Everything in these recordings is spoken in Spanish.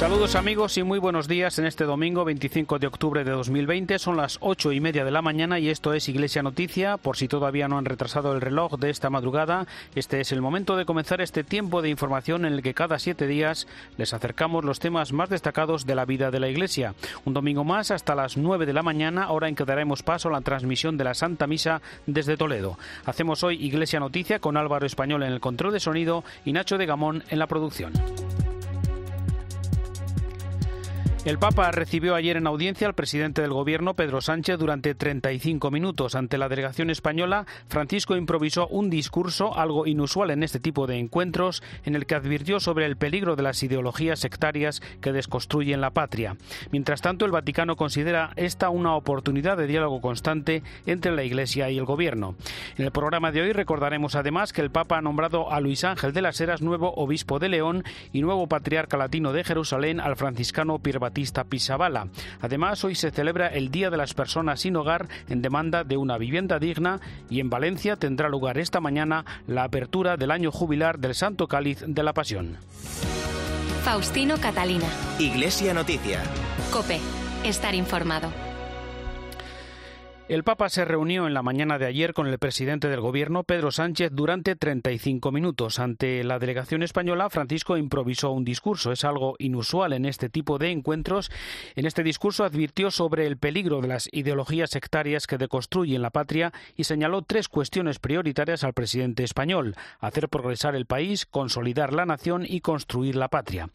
Saludos amigos y muy buenos días en este domingo 25 de octubre de 2020. Son las ocho y media de la mañana y esto es Iglesia Noticia. Por si todavía no han retrasado el reloj de esta madrugada, este es el momento de comenzar este tiempo de información en el que cada siete días les acercamos los temas más destacados de la vida de la Iglesia. Un domingo más hasta las nueve de la mañana, hora en que daremos paso a la transmisión de la Santa Misa desde Toledo. Hacemos hoy Iglesia Noticia con Álvaro Español en el control de sonido y Nacho de Gamón en la producción. El Papa recibió ayer en audiencia al presidente del Gobierno, Pedro Sánchez, durante 35 minutos. Ante la delegación española, Francisco improvisó un discurso, algo inusual en este tipo de encuentros, en el que advirtió sobre el peligro de las ideologías sectarias que desconstruyen la patria. Mientras tanto, el Vaticano considera esta una oportunidad de diálogo constante entre la Iglesia y el Gobierno. En el programa de hoy recordaremos además que el Papa ha nombrado a Luis Ángel de las Heras nuevo obispo de León y nuevo patriarca latino de Jerusalén al franciscano Pierre Batista Pisabala. Además, hoy se celebra el Día de las Personas sin Hogar en demanda de una vivienda digna y en Valencia tendrá lugar esta mañana la apertura del año jubilar del Santo Cáliz de la Pasión. Faustino Catalina. Iglesia Noticia. Cope. Estar informado. El Papa se reunió en la mañana de ayer con el presidente del Gobierno, Pedro Sánchez, durante 35 minutos. Ante la delegación española, Francisco improvisó un discurso. Es algo inusual en este tipo de encuentros. En este discurso advirtió sobre el peligro de las ideologías sectarias que deconstruyen la patria y señaló tres cuestiones prioritarias al presidente español. Hacer progresar el país, consolidar la nación y construir la patria.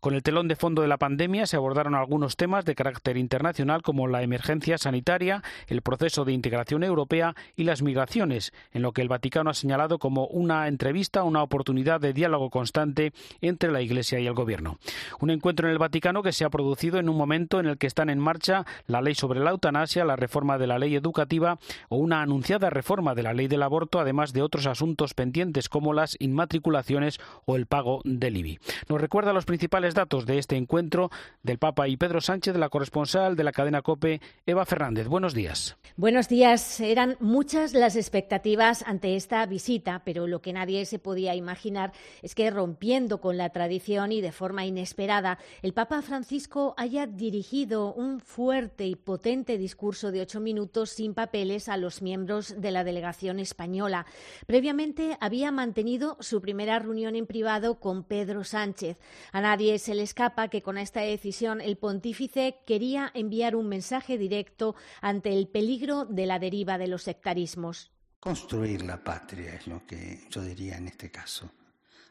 Con el telón de fondo de la pandemia se abordaron algunos temas de carácter internacional como la emergencia sanitaria, el proceso proceso de integración europea y las migraciones, en lo que el Vaticano ha señalado como una entrevista, una oportunidad de diálogo constante entre la Iglesia y el Gobierno. Un encuentro en el Vaticano que se ha producido en un momento en el que están en marcha la ley sobre la eutanasia, la reforma de la ley educativa o una anunciada reforma de la ley del aborto, además de otros asuntos pendientes como las inmatriculaciones o el pago del IBI. Nos recuerda los principales datos de este encuentro del Papa y Pedro Sánchez, de la corresponsal de la cadena COPE, Eva Fernández. Buenos días. Buenos días. Eran muchas las expectativas ante esta visita, pero lo que nadie se podía imaginar es que rompiendo con la tradición y de forma inesperada, el Papa Francisco haya dirigido un fuerte y potente discurso de ocho minutos sin papeles a los miembros de la delegación española. Previamente había mantenido su primera reunión en privado con Pedro Sánchez. A nadie se le escapa que con esta decisión el pontífice quería enviar un mensaje directo ante el peligro de la deriva de los sectarismos. Construir la patria es lo que yo diría en este caso.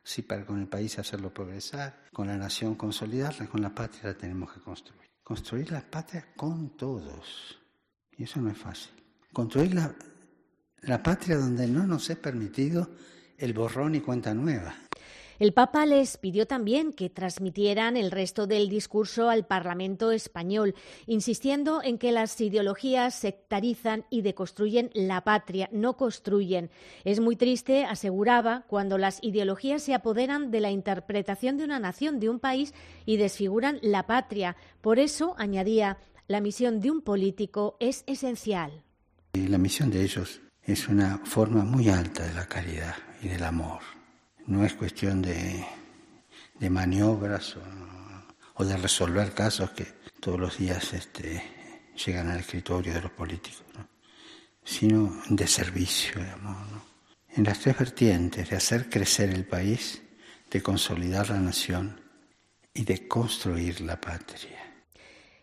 Sí, para con el país hacerlo progresar, con la nación consolidarla, con la patria la tenemos que construir. Construir la patria con todos. Y eso no es fácil. Construir la, la patria donde no nos es permitido el borrón y cuenta nueva. El Papa les pidió también que transmitieran el resto del discurso al Parlamento español, insistiendo en que las ideologías sectarizan y deconstruyen la patria, no construyen. Es muy triste, aseguraba, cuando las ideologías se apoderan de la interpretación de una nación, de un país y desfiguran la patria. Por eso, añadía, la misión de un político es esencial. La misión de ellos es una forma muy alta de la caridad y del amor no es cuestión de, de maniobras o, de resolver casos que todos los días este, llegan al escritorio de los políticos, sino de servicio, de amor. En las tres vertientes de hacer crecer el país, de consolidar la nación y de construir la patria.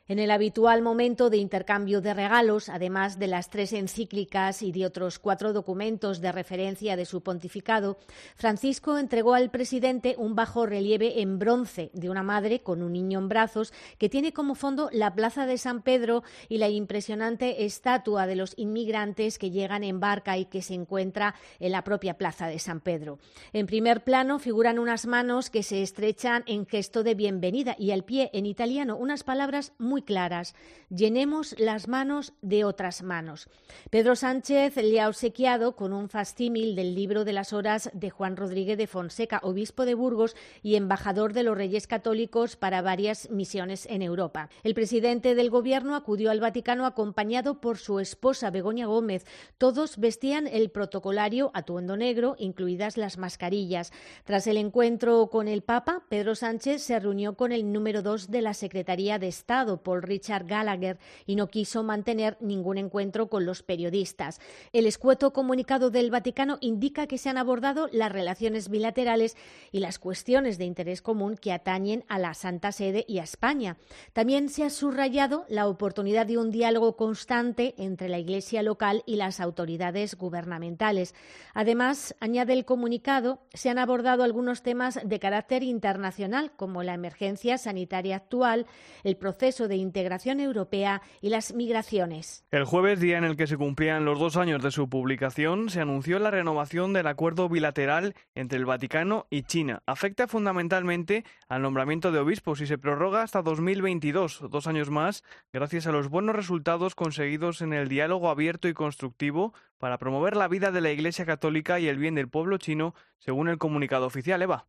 En el habitual momento de intercambio de regalos, además de las tres encíclicas y de otros cuatro documentos de referencia de su pontificado, Francisco entregó al presidente un bajo relieve en bronce de una madre con un niño en brazos que tiene como fondo la Plaza de San Pedro y la impresionante estatua de los inmigrantes que llegan en barca y que se encuentra en la propia Plaza de San Pedro. En primer plano figuran unas manos que se estrechan en gesto de bienvenida y al pie en italiano unas palabras muy muy claras. Llenemos las manos de otras manos. Pedro Sánchez le ha obsequiado con un fastímil del libro de las horas de Juan Rodríguez de Fonseca, obispo de Burgos y embajador de los Reyes Católicos para varias misiones en Europa. El presidente del Gobierno acudió al Vaticano acompañado por su esposa Begoña Gómez. Todos vestían el protocolario atuendo negro, incluidas las mascarillas. Tras el encuentro con el Papa, Pedro Sánchez se reunió con el número dos de la Secretaría de Estado, Paul Richard Gallagher, y no quiso mantener ningún encuentro con los periodistas. El escueto comunicado del Vaticano indica que se han abordado las relaciones bilaterales y las cuestiones de interés común que atañen a la Santa Sede y a España. También se ha subrayado la oportunidad de un diálogo constante entre la Iglesia local y las autoridades gubernamentales. Además, añade el comunicado, se han abordado algunos temas de carácter internacional, como la emergencia sanitaria actual, el proceso de integración europea y las migraciones. El jueves, día en el que se cumplían los dos años de su publicación, se anunció la renovación del acuerdo bilateral entre el Vaticano y China. Afecta fundamentalmente al nombramiento de obispos y se prorroga hasta 2022, dos años más, gracias a los buenos resultados conseguidos en el diálogo abierto y constructivo para promover la vida de la Iglesia Católica y el bien del pueblo chino, según el comunicado oficial EVA.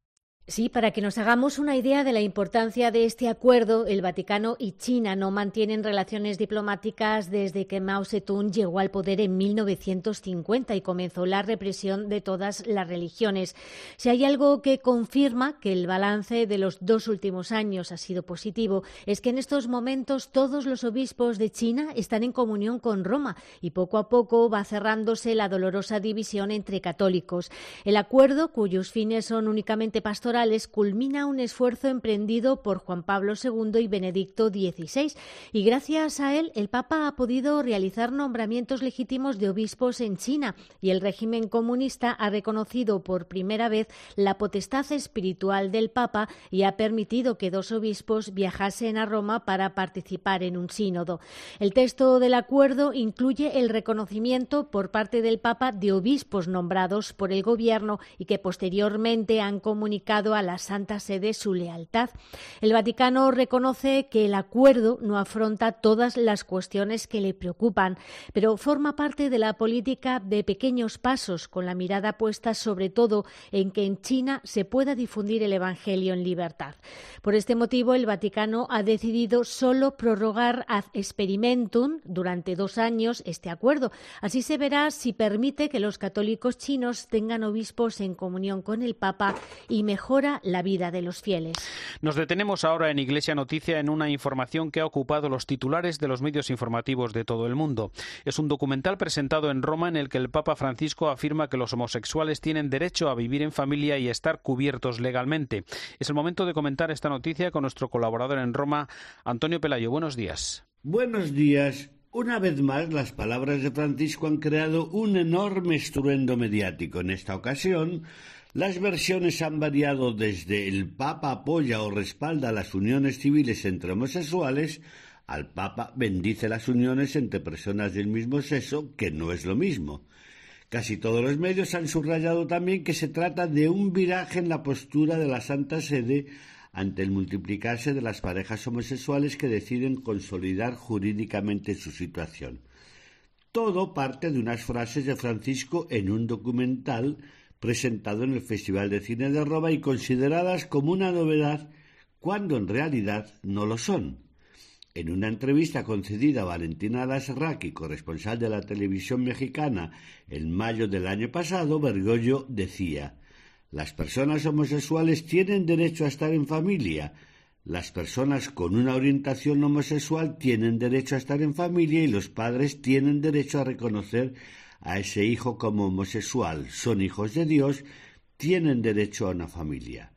Sí, para que nos hagamos una idea de la importancia de este acuerdo, el Vaticano y China no mantienen relaciones diplomáticas desde que Mao Zedong llegó al poder en 1950 y comenzó la represión de todas las religiones. Si hay algo que confirma que el balance de los dos últimos años ha sido positivo, es que en estos momentos todos los obispos de China están en comunión con Roma y poco a poco va cerrándose la dolorosa división entre católicos. El acuerdo, cuyos fines son únicamente pastorales, culmina un esfuerzo emprendido por Juan Pablo II y Benedicto XVI, y gracias a él el Papa ha podido realizar nombramientos legítimos de obispos en China, y el régimen comunista ha reconocido por primera vez la potestad espiritual del Papa y ha permitido que dos obispos viajasen a Roma para participar en un sínodo. El texto del acuerdo incluye el reconocimiento por parte del Papa de obispos nombrados por el Gobierno y que posteriormente han comunicado a la Santa Sede su lealtad. El Vaticano reconoce que el acuerdo no afronta todas las cuestiones que le preocupan, pero forma parte de la política de pequeños pasos, con la mirada puesta sobre todo en que en China se pueda difundir el Evangelio en libertad. Por este motivo, el Vaticano ha decidido solo prorrogar ad experimentum durante dos años este acuerdo. Así se verá si permite que los católicos chinos tengan obispos en comunión con el Papa y mejor la vida de los fieles. Nos detenemos ahora en Iglesia Noticia en una información que ha ocupado los titulares de los medios informativos de todo el mundo. Es un documental presentado en Roma en el que el Papa Francisco afirma que los homosexuales tienen derecho a vivir en familia y estar cubiertos legalmente. Es el momento de comentar esta noticia con nuestro colaborador en Roma, Antonio Pelayo. Buenos días. Buenos días. Una vez más, las palabras de Francisco han creado un enorme estruendo mediático. En esta ocasión, las versiones han variado desde el Papa apoya o respalda las uniones civiles entre homosexuales al Papa bendice las uniones entre personas del mismo sexo, que no es lo mismo. Casi todos los medios han subrayado también que se trata de un viraje en la postura de la Santa Sede ante el multiplicarse de las parejas homosexuales que deciden consolidar jurídicamente su situación. Todo parte de unas frases de Francisco en un documental presentado en el Festival de Cine de Roma y consideradas como una novedad cuando en realidad no lo son. En una entrevista concedida a Valentina Lasraqui, corresponsal de la televisión mexicana, en mayo del año pasado, Bergoglio decía Las personas homosexuales tienen derecho a estar en familia. Las personas con una orientación homosexual tienen derecho a estar en familia y los padres tienen derecho a reconocer a ese hijo como homosexual, son hijos de Dios, tienen derecho a una familia.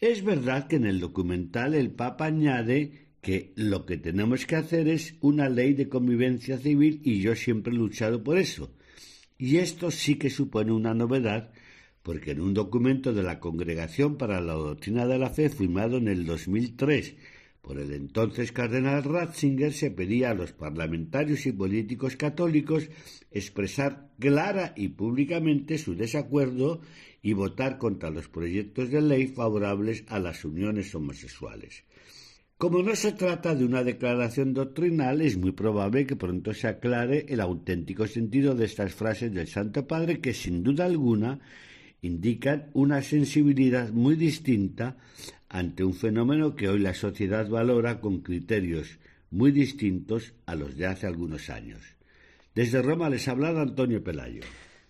Es verdad que en el documental el Papa añade que lo que tenemos que hacer es una ley de convivencia civil y yo siempre he luchado por eso. Y esto sí que supone una novedad porque en un documento de la Congregación para la Doctrina de la Fe firmado en el 2003 por el entonces cardenal Ratzinger se pedía a los parlamentarios y políticos católicos expresar clara y públicamente su desacuerdo y votar contra los proyectos de ley favorables a las uniones homosexuales. Como no se trata de una declaración doctrinal, es muy probable que pronto se aclare el auténtico sentido de estas frases del Santo Padre que sin duda alguna indican una sensibilidad muy distinta ante un fenómeno que hoy la sociedad valora con criterios muy distintos a los de hace algunos años. Desde Roma les ha hablado Antonio Pelayo.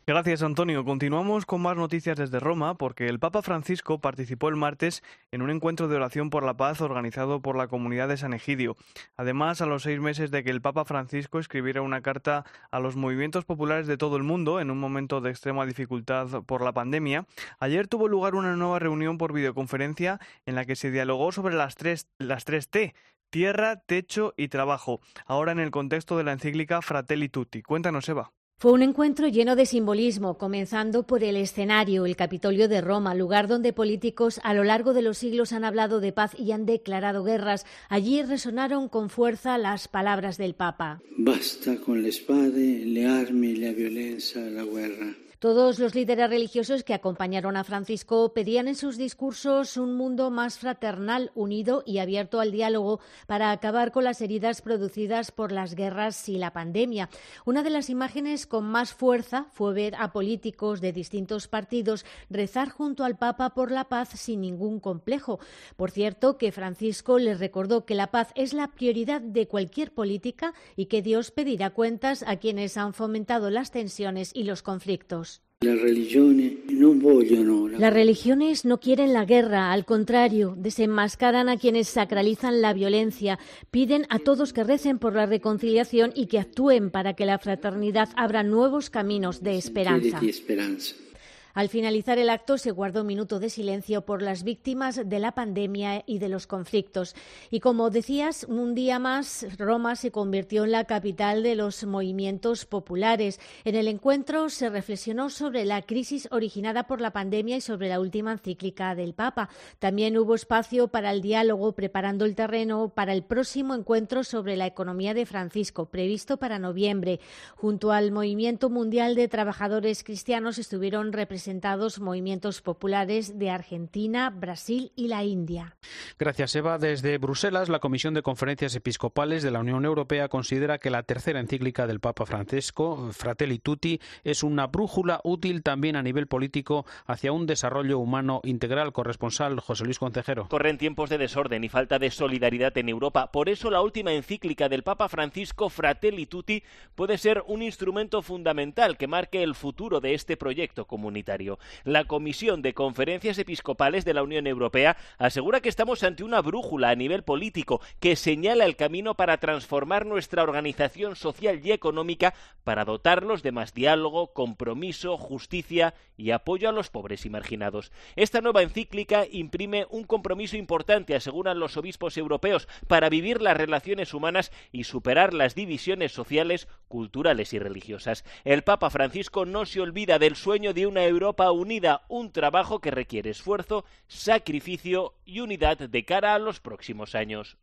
Gracias, Antonio. Continuamos con más noticias desde Roma porque el Papa Francisco participó el martes en un encuentro de oración por la paz organizado por la comunidad de San Egidio. Además, a los seis meses de que el Papa Francisco escribiera una carta a los movimientos populares de todo el mundo en un momento de extrema dificultad por la pandemia, ayer tuvo lugar una nueva reunión por videoconferencia en la que se dialogó sobre las tres, las tres T tierra, techo y trabajo, ahora en el contexto de la encíclica Fratelli Tutti. Cuéntanos, Eva. Fue un encuentro lleno de simbolismo, comenzando por el escenario, el Capitolio de Roma, lugar donde políticos a lo largo de los siglos han hablado de paz y han declarado guerras. Allí resonaron con fuerza las palabras del Papa. Basta con le spade, le armi, la violencia, la guerra. Todos los líderes religiosos que acompañaron a Francisco pedían en sus discursos un mundo más fraternal, unido y abierto al diálogo para acabar con las heridas producidas por las guerras y la pandemia. Una de las imágenes con más fuerza fue ver a políticos de distintos partidos rezar junto al Papa por la paz sin ningún complejo. Por cierto, que Francisco les recordó que la paz es la prioridad de cualquier política y que Dios pedirá cuentas a quienes han fomentado las tensiones y los conflictos. Las religiones no quieren la guerra, al contrario, desenmascaran a quienes sacralizan la violencia, piden a todos que recen por la reconciliación y que actúen para que la fraternidad abra nuevos caminos de esperanza. Al finalizar el acto se guardó un minuto de silencio por las víctimas de la pandemia y de los conflictos. Y como decías, un día más Roma se convirtió en la capital de los movimientos populares. En el encuentro se reflexionó sobre la crisis originada por la pandemia y sobre la última encíclica del Papa. También hubo espacio para el diálogo, preparando el terreno para el próximo encuentro sobre la economía de Francisco, previsto para noviembre. Junto al Movimiento Mundial de Trabajadores Cristianos estuvieron representados presentados movimientos populares de Argentina, Brasil y la India. Gracias, Eva. Desde Bruselas, la Comisión de Conferencias Episcopales de la Unión Europea considera que la tercera encíclica del Papa Francesco, Fratelli Tutti, es una brújula útil también a nivel político hacia un desarrollo humano integral. Corresponsal José Luis Concejero. Corren tiempos de desorden y falta de solidaridad en Europa. Por eso la última encíclica del Papa Francisco, Fratelli Tutti, puede ser un instrumento fundamental que marque el futuro de este proyecto comunitario. La Comisión de Conferencias Episcopales de la Unión Europea asegura que estamos ante una brújula a nivel político que señala el camino para transformar nuestra organización social y económica para dotarlos de más diálogo, compromiso, justicia y apoyo a los pobres y marginados. Esta nueva encíclica imprime un compromiso importante, aseguran los obispos europeos, para vivir las relaciones humanas y superar las divisiones sociales, culturales y religiosas. El Papa Francisco no se olvida del sueño de una Europa Europa unida, un trabajo que requiere esfuerzo, sacrificio y unidad de cara a los próximos años.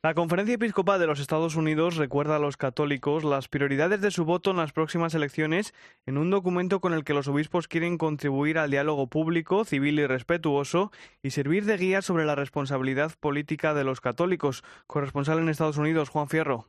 La Conferencia Episcopal de los Estados Unidos recuerda a los católicos las prioridades de su voto en las próximas elecciones en un documento con el que los obispos quieren contribuir al diálogo público, civil y respetuoso y servir de guía sobre la responsabilidad política de los católicos. Corresponsal en Estados Unidos, Juan Fierro.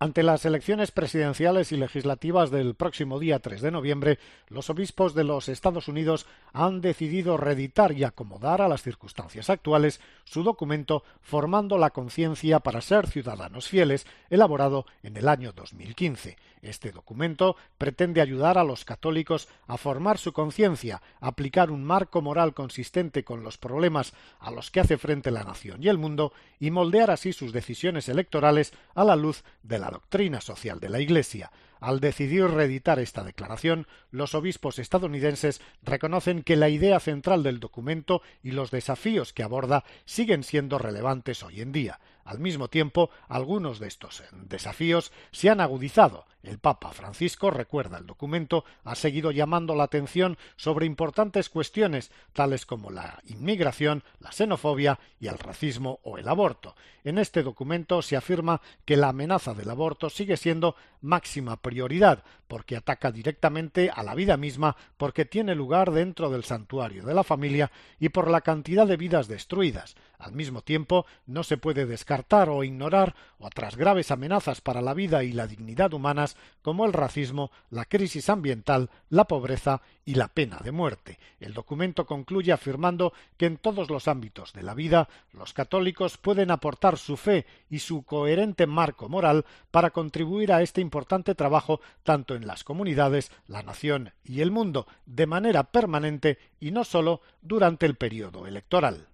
Ante las elecciones presidenciales y legislativas del próximo día 3 de noviembre, los obispos de los Estados Unidos han decidido reeditar y acomodar a las circunstancias actuales su documento Formando la conciencia para ser ciudadanos fieles, elaborado en el año 2015. Este documento pretende ayudar a los católicos a formar su conciencia, aplicar un marco moral consistente con los problemas a los que hace frente la nación y el mundo y moldear así sus decisiones electorales a la luz de la doctrina social de la Iglesia. Al decidir reeditar esta declaración, los obispos estadounidenses reconocen que la idea central del documento y los desafíos que aborda siguen siendo relevantes hoy en día. Al mismo tiempo, algunos de estos desafíos se han agudizado. El Papa Francisco, recuerda el documento, ha seguido llamando la atención sobre importantes cuestiones tales como la inmigración, la xenofobia y el racismo o el aborto. En este documento se afirma que la amenaza del aborto sigue siendo máxima prioridad, porque ataca directamente a la vida misma, porque tiene lugar dentro del santuario de la familia y por la cantidad de vidas destruidas. Al mismo tiempo, no se puede descartar o ignorar otras graves amenazas para la vida y la dignidad humanas como el racismo, la crisis ambiental, la pobreza y la pena de muerte. El documento concluye afirmando que en todos los ámbitos de la vida los católicos pueden aportar su fe y su coherente marco moral para contribuir a este importante trabajo tanto en las comunidades, la nación y el mundo de manera permanente y no solo durante el periodo electoral.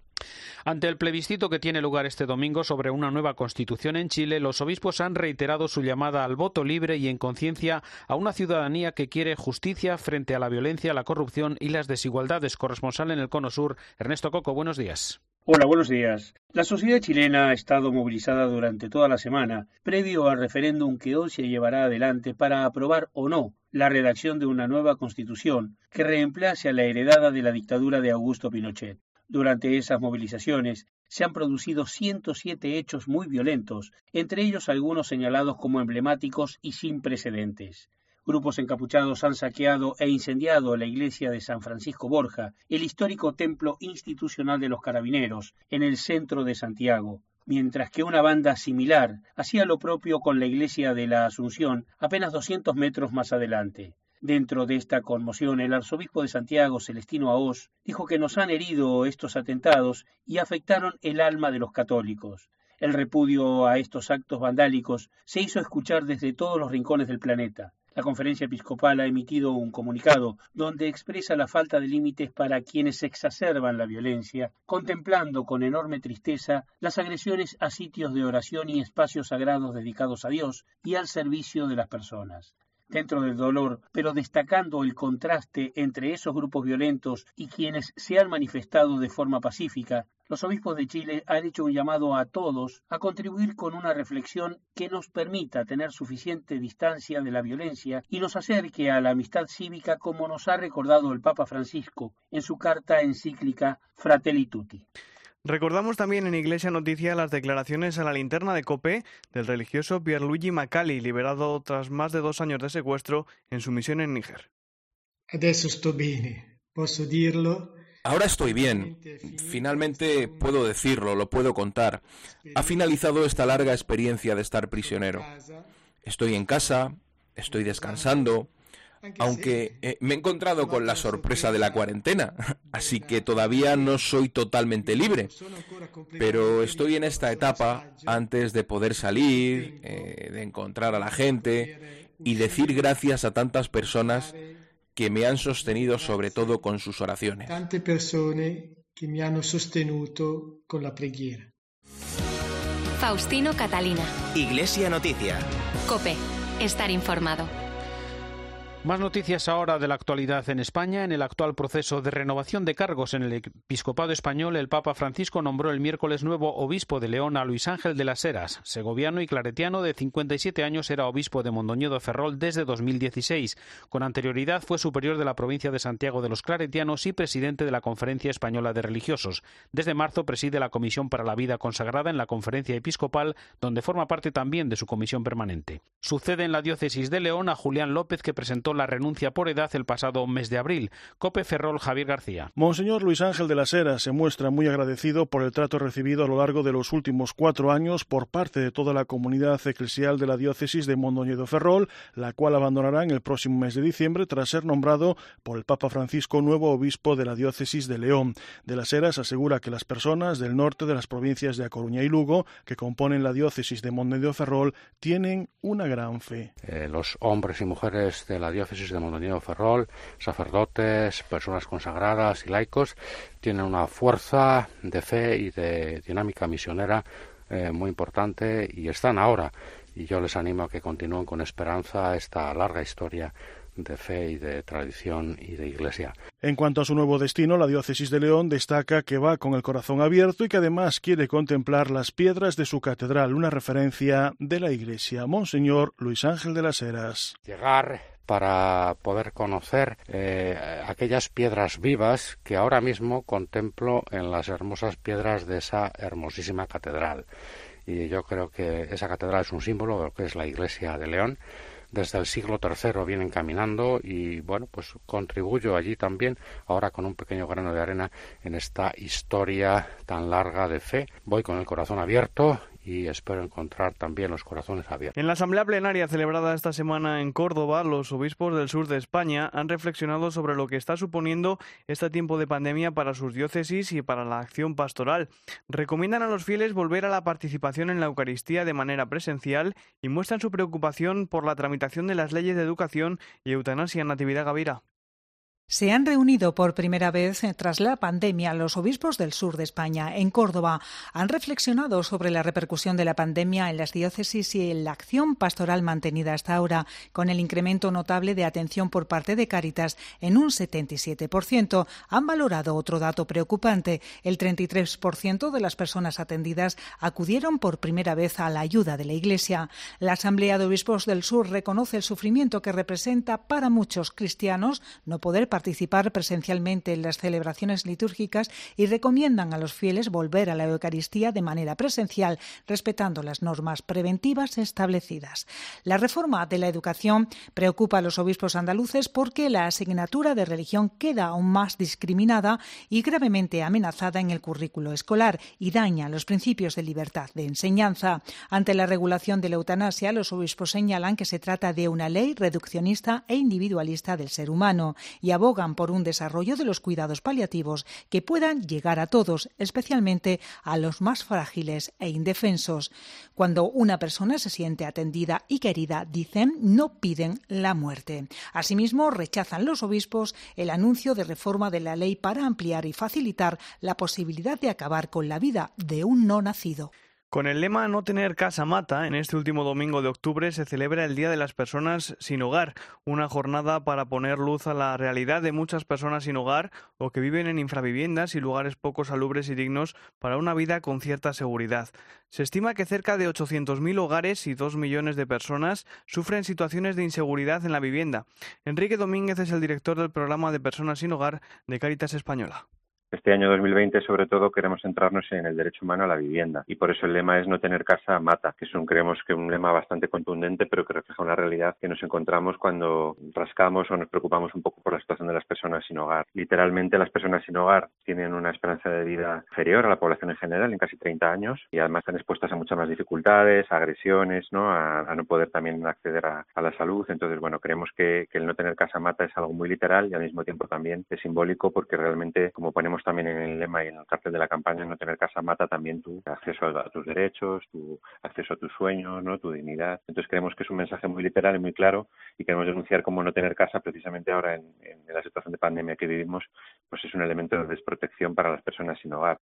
Ante el plebiscito que tiene lugar este domingo sobre una nueva constitución en Chile, los obispos han reiterado su llamada al voto libre y en conciencia a una ciudadanía que quiere justicia frente a la violencia, la corrupción y las desigualdades. Corresponsal en el Cono Sur, Ernesto Coco, buenos días. Hola, buenos días. La sociedad chilena ha estado movilizada durante toda la semana, previo al referéndum que hoy se llevará adelante para aprobar o no la redacción de una nueva constitución que reemplace a la heredada de la dictadura de Augusto Pinochet. Durante esas movilizaciones se han producido 107 hechos muy violentos, entre ellos algunos señalados como emblemáticos y sin precedentes. Grupos encapuchados han saqueado e incendiado la iglesia de San Francisco Borja, el histórico templo institucional de los carabineros, en el centro de Santiago, mientras que una banda similar hacía lo propio con la iglesia de la Asunción apenas 200 metros más adelante. Dentro de esta conmoción, el arzobispo de Santiago, Celestino Aos, dijo que nos han herido estos atentados y afectaron el alma de los católicos. El repudio a estos actos vandálicos se hizo escuchar desde todos los rincones del planeta. La conferencia episcopal ha emitido un comunicado donde expresa la falta de límites para quienes exacerban la violencia, contemplando con enorme tristeza las agresiones a sitios de oración y espacios sagrados dedicados a Dios y al servicio de las personas dentro del dolor, pero destacando el contraste entre esos grupos violentos y quienes se han manifestado de forma pacífica, los obispos de Chile han hecho un llamado a todos a contribuir con una reflexión que nos permita tener suficiente distancia de la violencia y nos acerque a la amistad cívica como nos ha recordado el Papa Francisco en su carta encíclica Fratelli Tutti. Recordamos también en Iglesia Noticia las declaraciones a la linterna de COPE del religioso Pierluigi Macali, liberado tras más de dos años de secuestro en su misión en Níger. Ahora estoy bien. Finalmente puedo decirlo, lo puedo contar. Ha finalizado esta larga experiencia de estar prisionero. Estoy en casa, estoy descansando, aunque eh, me he encontrado con la sorpresa de la cuarentena, así que todavía no soy totalmente libre. Pero estoy en esta etapa antes de poder salir, eh, de encontrar a la gente y decir gracias a tantas personas que me han sostenido sobre todo con sus oraciones. Tante personas que me han sostenido con la preghiera. Faustino Catalina. Iglesia Noticia. Cope. Estar informado. Más noticias ahora de la actualidad en España. En el actual proceso de renovación de cargos en el episcopado español, el Papa Francisco nombró el miércoles nuevo obispo de León a Luis Ángel de las Heras. Segoviano y claretiano de 57 años era obispo de Mondoñedo Ferrol desde 2016. Con anterioridad fue superior de la provincia de Santiago de los Claretianos y presidente de la Conferencia Española de Religiosos. Desde marzo preside la Comisión para la Vida Consagrada en la Conferencia Episcopal, donde forma parte también de su comisión permanente. Sucede en la diócesis de León a Julián López, que presentó la renuncia por edad el pasado mes de abril. Cope Ferrol Javier García. Monseñor Luis Ángel de la Sera se muestra muy agradecido por el trato recibido a lo largo de los últimos cuatro años por parte de toda la comunidad eclesial de la diócesis de Mondoñedo Ferrol, la cual abandonará en el próximo mes de diciembre tras ser nombrado por el Papa Francisco nuevo obispo de la diócesis de León. De las Heras asegura que las personas del norte de las provincias de A Coruña y Lugo, que componen la diócesis de Mondoñedo Ferrol, tienen una gran fe. Eh, los hombres y mujeres de la diócesis de Mondoñedo Ferrol, sacerdotes, personas consagradas y laicos, tienen una fuerza de fe y de dinámica misionera eh, muy importante y están ahora. Y yo les animo a que continúen con esperanza esta larga historia de fe y de tradición y de iglesia. En cuanto a su nuevo destino, la diócesis de León destaca que va con el corazón abierto y que además quiere contemplar las piedras de su catedral, una referencia de la iglesia. Monseñor Luis Ángel de las Heras. Llegar para poder conocer eh, aquellas piedras vivas que ahora mismo contemplo en las hermosas piedras de esa hermosísima catedral. Y yo creo que esa catedral es un símbolo de lo que es la Iglesia de León, desde el siglo III vienen caminando y bueno, pues contribuyo allí también, ahora con un pequeño grano de arena en esta historia tan larga de fe. Voy con el corazón abierto y espero encontrar también los corazones abiertos. En la asamblea plenaria celebrada esta semana en Córdoba, los obispos del sur de España han reflexionado sobre lo que está suponiendo este tiempo de pandemia para sus diócesis y para la acción pastoral. Recomiendan a los fieles volver a la participación en la Eucaristía de manera presencial y muestran su preocupación por la tramitación de las leyes de educación y eutanasia en Natividad Gavira. Se han reunido por primera vez eh, tras la pandemia los obispos del sur de España. En Córdoba han reflexionado sobre la repercusión de la pandemia en las diócesis y en la acción pastoral mantenida hasta ahora, con el incremento notable de atención por parte de Cáritas en un 77%. Han valorado otro dato preocupante. El 33% de las personas atendidas acudieron por primera vez a la ayuda de la Iglesia. La Asamblea de Obispos del Sur reconoce el sufrimiento que representa para muchos cristianos no poder participar presencialmente en las celebraciones litúrgicas y recomiendan a los fieles volver a la Eucaristía de manera presencial, respetando las normas preventivas establecidas. La reforma de la educación preocupa a los obispos andaluces porque la asignatura de religión queda aún más discriminada y gravemente amenazada en el currículo escolar y daña los principios de libertad de enseñanza. Ante la regulación de la eutanasia, los obispos señalan que se trata de una ley reduccionista e individualista del ser humano y abogan por un desarrollo de los cuidados paliativos que puedan llegar a todos, especialmente a los más frágiles e indefensos. Cuando una persona se siente atendida y querida, dicen, no piden la muerte. Asimismo, rechazan los obispos el anuncio de reforma de la ley para ampliar y facilitar la posibilidad de acabar con la vida de un no nacido. Con el lema No tener casa mata, en este último domingo de octubre se celebra el Día de las Personas sin Hogar, una jornada para poner luz a la realidad de muchas personas sin hogar o que viven en infraviviendas y lugares poco salubres y dignos para una vida con cierta seguridad. Se estima que cerca de 800.000 hogares y 2 millones de personas sufren situaciones de inseguridad en la vivienda. Enrique Domínguez es el director del programa de Personas sin Hogar de Caritas Española. Este año 2020, sobre todo, queremos centrarnos en el derecho humano a la vivienda y por eso el lema es no tener casa mata, que es un creemos que un lema bastante contundente, pero que refleja una realidad que nos encontramos cuando rascamos o nos preocupamos un poco por la situación de las personas sin hogar. Literalmente, las personas sin hogar tienen una esperanza de vida inferior a la población en general, en casi 30 años, y además están expuestas a muchas más dificultades, a agresiones, ¿no? A, no poder también acceder a, la salud. Entonces, bueno, creemos que, que el no tener casa mata es algo muy literal y al mismo tiempo también es simbólico porque realmente, como ponemos también en el lema y en el cartel de la campaña, no tener casa mata también tu acceso a, tus derechos, tu acceso a tus sueños, ¿no? tu dignidad. Entonces creemos que es un mensaje muy literal y muy claro y queremos denunciar cómo no tener casa precisamente ahora en, en la situación de pandemia que vivimos, pues es un elemento de desprotección para las personas sin hogar.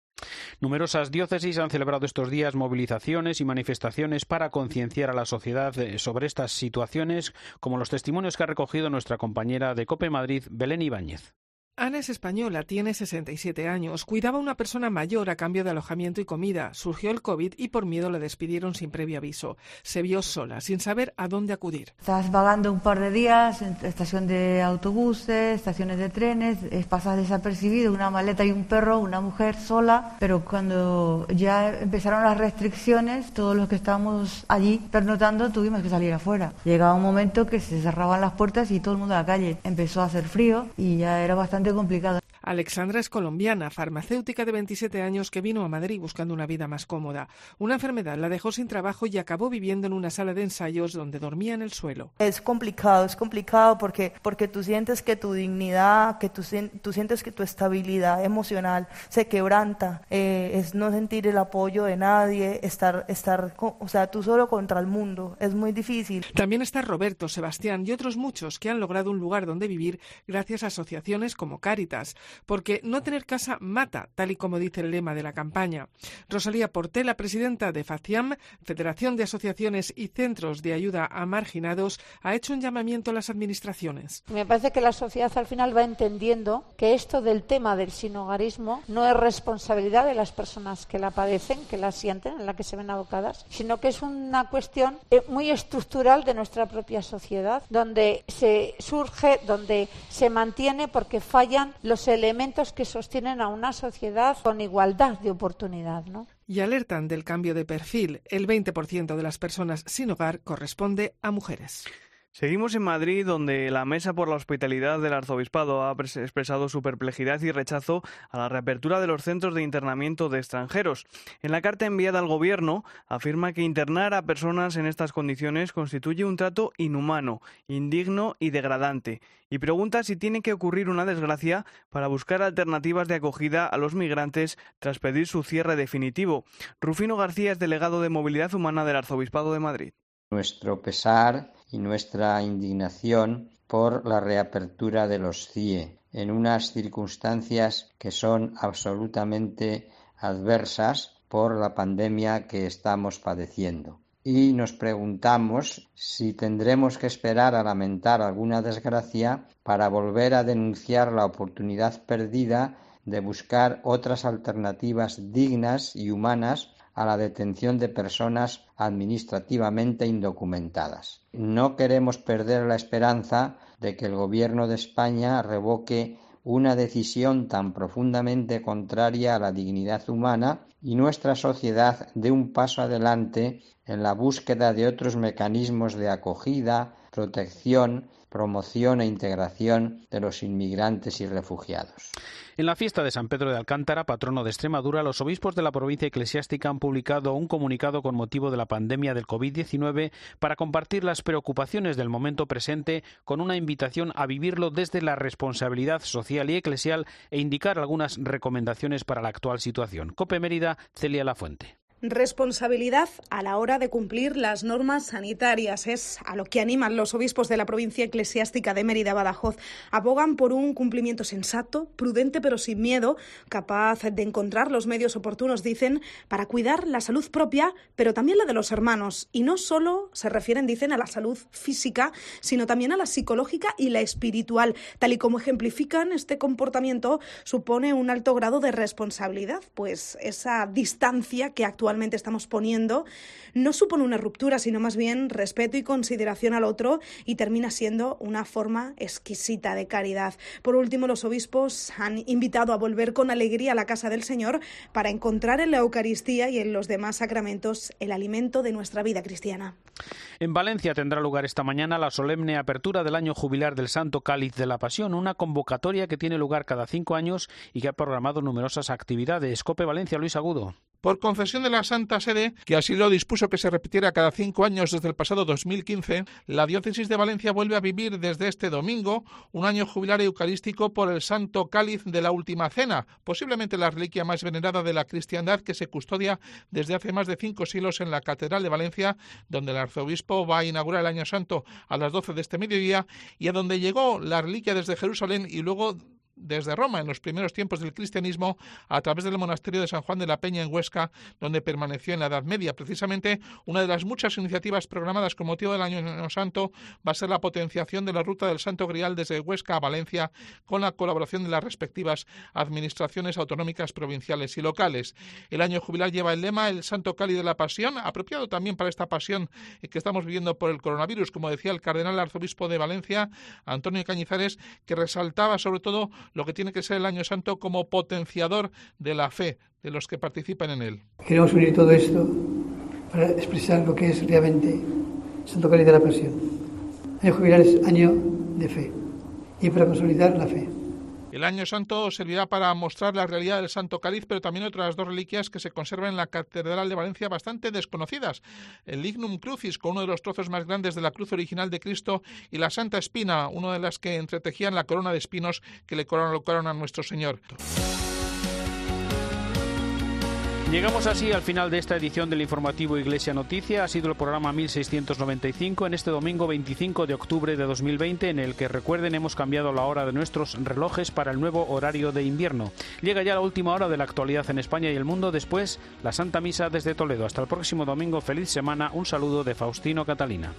Numerosas diócesis han celebrado estos días movilizaciones y manifestaciones para concienciar a la sociedad eh, sobre estas situaciones, como los testimonios que ha recogido nuestra compañera de Cope Madrid, Belén Ibáñez. Ana es española, tiene 67 años, cuidaba a una persona mayor a cambio de alojamiento y comida. Surgió el COVID y por miedo la despidieron sin previo aviso. Se vio sola, sin saber a dónde acudir. Estás vagando un par de días en estación de autobuses, estaciones de trenes, pasas desapercibido, una maleta y un perro, una mujer sola, pero cuando ya empezaron las restricciones, todos los que estábamos allí pernotando tuvimos que salir afuera. Llegaba un momento que se cerraban las puertas y todo el mundo a la calle. Empezó a hacer frío y ya era bastante complicado. Alexandra es colombiana, farmacéutica de 27 años que vino a Madrid buscando una vida más cómoda. Una enfermedad la dejó sin trabajo y acabó viviendo en una sala de ensayos donde dormía en el suelo. Es complicado, es complicado porque, porque tú sientes que tu dignidad, que tú, tú sientes que tu estabilidad emocional se quebranta. Eh, es no sentir el apoyo de nadie, estar, estar, o sea, tú solo contra el mundo. Es muy difícil. También está Roberto, Sebastián y otros muchos que han logrado un lugar donde vivir gracias a asociaciones como Cáritas porque no tener casa mata, tal y como dice el lema de la campaña. Rosalía Portela, presidenta de FACIAM, Federación de Asociaciones y Centros de Ayuda a Marginados, ha hecho un llamamiento a las administraciones. Me parece que la sociedad al final va entendiendo que esto del tema del sinogarismo no es responsabilidad de las personas que la padecen, que la sienten, en la que se ven abocadas, sino que es una cuestión eh, muy estructural de nuestra propia sociedad, donde se surge, donde se mantiene porque fallan los elementos que sostienen a una sociedad con igualdad de oportunidad, ¿no? Y alertan del cambio de perfil. El 20% de las personas sin hogar corresponde a mujeres. Seguimos en Madrid, donde la Mesa por la Hospitalidad del Arzobispado ha expresado su perplejidad y rechazo a la reapertura de los centros de internamiento de extranjeros. En la carta enviada al Gobierno afirma que internar a personas en estas condiciones constituye un trato inhumano, indigno y degradante, y pregunta si tiene que ocurrir una desgracia para buscar alternativas de acogida a los migrantes tras pedir su cierre definitivo. Rufino García es delegado de Movilidad Humana del Arzobispado de Madrid. Nuestro pesar y nuestra indignación por la reapertura de los CIE en unas circunstancias que son absolutamente adversas por la pandemia que estamos padeciendo. Y nos preguntamos si tendremos que esperar a lamentar alguna desgracia para volver a denunciar la oportunidad perdida de buscar otras alternativas dignas y humanas a la detención de personas administrativamente indocumentadas. No queremos perder la esperanza de que el Gobierno de España revoque una decisión tan profundamente contraria a la dignidad humana y nuestra sociedad dé un paso adelante en la búsqueda de otros mecanismos de acogida, protección, promoción e integración de los inmigrantes y refugiados. En la fiesta de San Pedro de Alcántara, patrono de Extremadura, los obispos de la provincia eclesiástica han publicado un comunicado con motivo de la pandemia del COVID-19 para compartir las preocupaciones del momento presente con una invitación a vivirlo desde la responsabilidad social y eclesial e indicar algunas recomendaciones para la actual situación. Cope Mérida, Celia Lafuente. Responsabilidad a la hora de cumplir las normas sanitarias es a lo que animan los obispos de la provincia eclesiástica de Mérida Badajoz. Abogan por un cumplimiento sensato, prudente pero sin miedo, capaz de encontrar los medios oportunos, dicen, para cuidar la salud propia, pero también la de los hermanos. Y no solo se refieren, dicen, a la salud física, sino también a la psicológica y la espiritual. Tal y como ejemplifican, este comportamiento supone un alto grado de responsabilidad, pues esa distancia que actualmente estamos poniendo no supone una ruptura, sino más bien respeto y consideración al otro y termina siendo una forma exquisita de caridad. Por último, los obispos han invitado a volver con alegría a la casa del Señor para encontrar en la Eucaristía y en los demás sacramentos el alimento de nuestra vida cristiana. En Valencia tendrá lugar esta mañana la solemne apertura del año jubilar del Santo Cáliz de la Pasión, una convocatoria que tiene lugar cada cinco años y que ha programado numerosas actividades. Cope Valencia, Luis Agudo. Por concesión de la Santa Sede, que así lo dispuso que se repitiera cada cinco años desde el pasado 2015, la Diócesis de Valencia vuelve a vivir desde este domingo un año jubilar eucarístico por el Santo Cáliz de la Última Cena, posiblemente la reliquia más venerada de la cristiandad que se custodia desde hace más de cinco siglos en la Catedral de Valencia, donde el arzobispo va a inaugurar el Año Santo a las doce de este mediodía y a donde llegó la reliquia desde Jerusalén y luego desde Roma en los primeros tiempos del cristianismo a través del monasterio de San Juan de la Peña en Huesca, donde permaneció en la Edad Media. Precisamente una de las muchas iniciativas programadas con motivo del Año Santo va a ser la potenciación de la ruta del Santo Grial desde Huesca a Valencia con la colaboración de las respectivas administraciones autonómicas provinciales y locales. El año jubilar lleva el lema El Santo Cali de la Pasión, apropiado también para esta pasión que estamos viviendo por el coronavirus, como decía el cardenal arzobispo de Valencia, Antonio Cañizares, que resaltaba sobre todo lo que tiene que ser el Año Santo como potenciador de la fe de los que participan en él. Queremos unir todo esto para expresar lo que es realmente Santo Cáliz de la Pasión. Año jubilar es año de fe y para consolidar la fe. El Año Santo servirá para mostrar la realidad del Santo Cáliz, pero también otras dos reliquias que se conservan en la Catedral de Valencia bastante desconocidas. El Lignum Crucis, con uno de los trozos más grandes de la cruz original de Cristo, y la Santa Espina, una de las que entretejían la corona de espinos que le colocaron a nuestro Señor. Llegamos así al final de esta edición del informativo Iglesia Noticia. Ha sido el programa 1695 en este domingo 25 de octubre de 2020 en el que recuerden hemos cambiado la hora de nuestros relojes para el nuevo horario de invierno. Llega ya la última hora de la actualidad en España y el mundo. Después la Santa Misa desde Toledo. Hasta el próximo domingo. Feliz semana. Un saludo de Faustino Catalina.